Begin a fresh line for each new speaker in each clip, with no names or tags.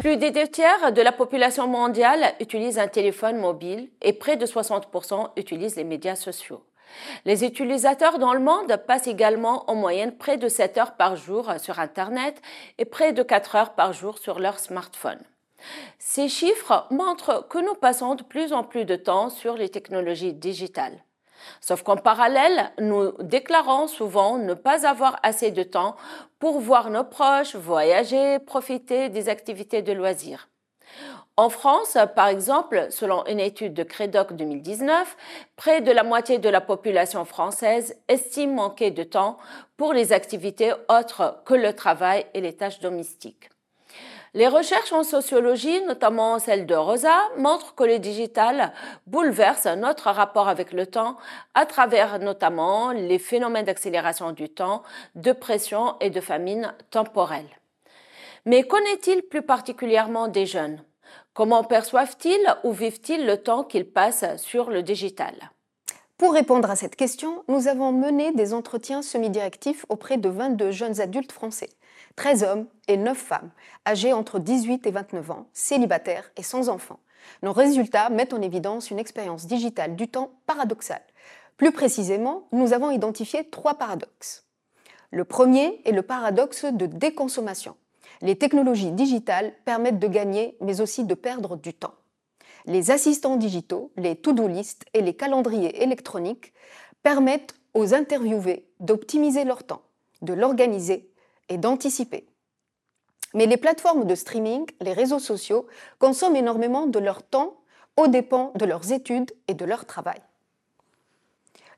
Plus des deux tiers de la population mondiale utilise un téléphone mobile et près de 60% utilisent les médias sociaux. Les utilisateurs dans le monde passent également en moyenne près de 7 heures par jour sur Internet et près de 4 heures par jour sur leur smartphone. Ces chiffres montrent que nous passons de plus en plus de temps sur les technologies digitales. Sauf qu'en parallèle, nous déclarons souvent ne pas avoir assez de temps pour voir nos proches, voyager, profiter des activités de loisirs. En France, par exemple, selon une étude de Crédoc 2019, près de la moitié de la population française estime manquer de temps pour les activités autres que le travail et les tâches domestiques. Les recherches en sociologie, notamment celle de Rosa, montrent que le digital bouleverse notre rapport avec le temps à travers notamment les phénomènes d'accélération du temps, de pression et de famine temporelle. Mais qu'en est-il plus particulièrement des jeunes? Comment perçoivent-ils ou vivent-ils le temps qu'ils passent sur le digital?
Pour répondre à cette question, nous avons mené des entretiens semi-directifs auprès de 22 jeunes adultes français, 13 hommes et 9 femmes, âgés entre 18 et 29 ans, célibataires et sans enfants. Nos résultats mettent en évidence une expérience digitale du temps paradoxale. Plus précisément, nous avons identifié trois paradoxes. Le premier est le paradoxe de déconsommation les technologies digitales permettent de gagner, mais aussi de perdre du temps. Les assistants digitaux, les to-do list et les calendriers électroniques permettent aux interviewés d'optimiser leur temps, de l'organiser et d'anticiper. Mais les plateformes de streaming, les réseaux sociaux, consomment énormément de leur temps aux dépens de leurs études et de leur travail.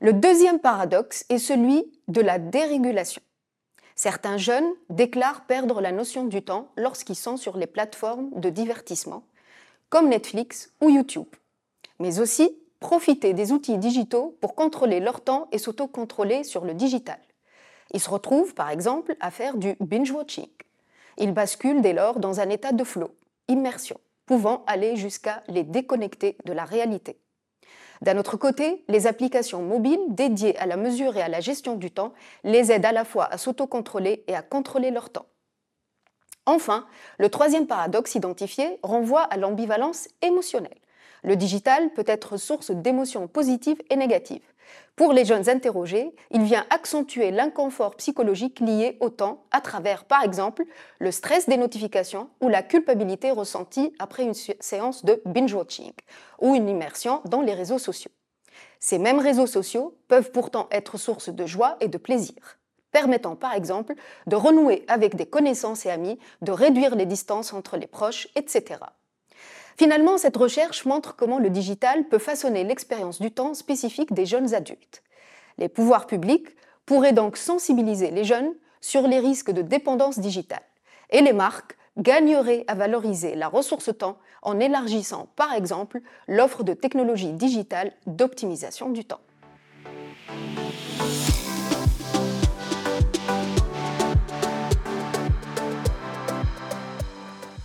Le deuxième paradoxe est celui de la dérégulation. Certains jeunes déclarent perdre la notion du temps lorsqu'ils sont sur les plateformes de divertissement, comme Netflix ou YouTube, mais aussi profiter des outils digitaux pour contrôler leur temps et s'auto-contrôler sur le digital. Ils se retrouvent, par exemple, à faire du binge-watching. Ils basculent dès lors dans un état de flow, immersion, pouvant aller jusqu'à les déconnecter de la réalité. D'un autre côté, les applications mobiles dédiées à la mesure et à la gestion du temps les aident à la fois à s'autocontrôler et à contrôler leur temps. Enfin, le troisième paradoxe identifié renvoie à l'ambivalence émotionnelle. Le digital peut être source d'émotions positives et négatives. Pour les jeunes interrogés, il vient accentuer l'inconfort psychologique lié au temps à travers, par exemple, le stress des notifications ou la culpabilité ressentie après une séance de binge-watching ou une immersion dans les réseaux sociaux. Ces mêmes réseaux sociaux peuvent pourtant être source de joie et de plaisir, permettant par exemple de renouer avec des connaissances et amis, de réduire les distances entre les proches, etc. Finalement, cette recherche montre comment le digital peut façonner l'expérience du temps spécifique des jeunes adultes. Les pouvoirs publics pourraient donc sensibiliser les jeunes sur les risques de dépendance digitale. Et les marques gagneraient à valoriser la ressource temps en élargissant, par exemple, l'offre de technologies digitales d'optimisation du temps.